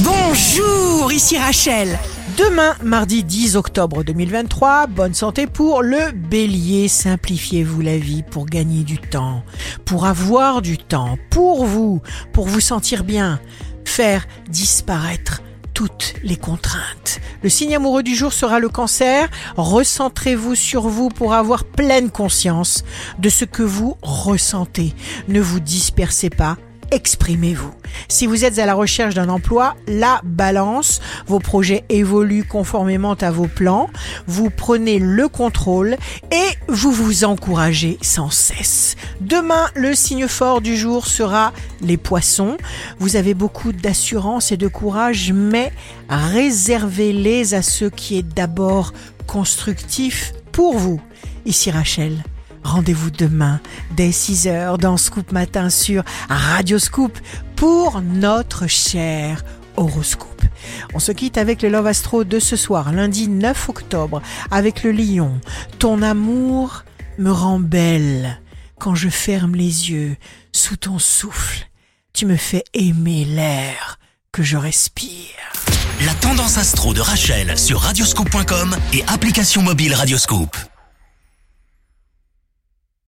Bonjour, ici Rachel. Demain, mardi 10 octobre 2023, bonne santé pour le bélier. Simplifiez-vous la vie pour gagner du temps, pour avoir du temps, pour vous, pour vous sentir bien, faire disparaître toutes les contraintes. Le signe amoureux du jour sera le cancer. Recentrez-vous sur vous pour avoir pleine conscience de ce que vous ressentez. Ne vous dispersez pas exprimez-vous. Si vous êtes à la recherche d'un emploi, la balance, vos projets évoluent conformément à vos plans, vous prenez le contrôle et vous vous encouragez sans cesse. Demain, le signe fort du jour sera les poissons. Vous avez beaucoup d'assurance et de courage, mais réservez-les à ce qui est d'abord constructif pour vous. Ici Rachel. Rendez-vous demain dès 6h dans Scoop Matin sur Radio Scoop pour notre cher horoscope. On se quitte avec le Love Astro de ce soir, lundi 9 octobre, avec le lion. Ton amour me rend belle quand je ferme les yeux sous ton souffle. Tu me fais aimer l'air que je respire. La tendance astro de Rachel sur radioscope.com et application mobile Radioscope.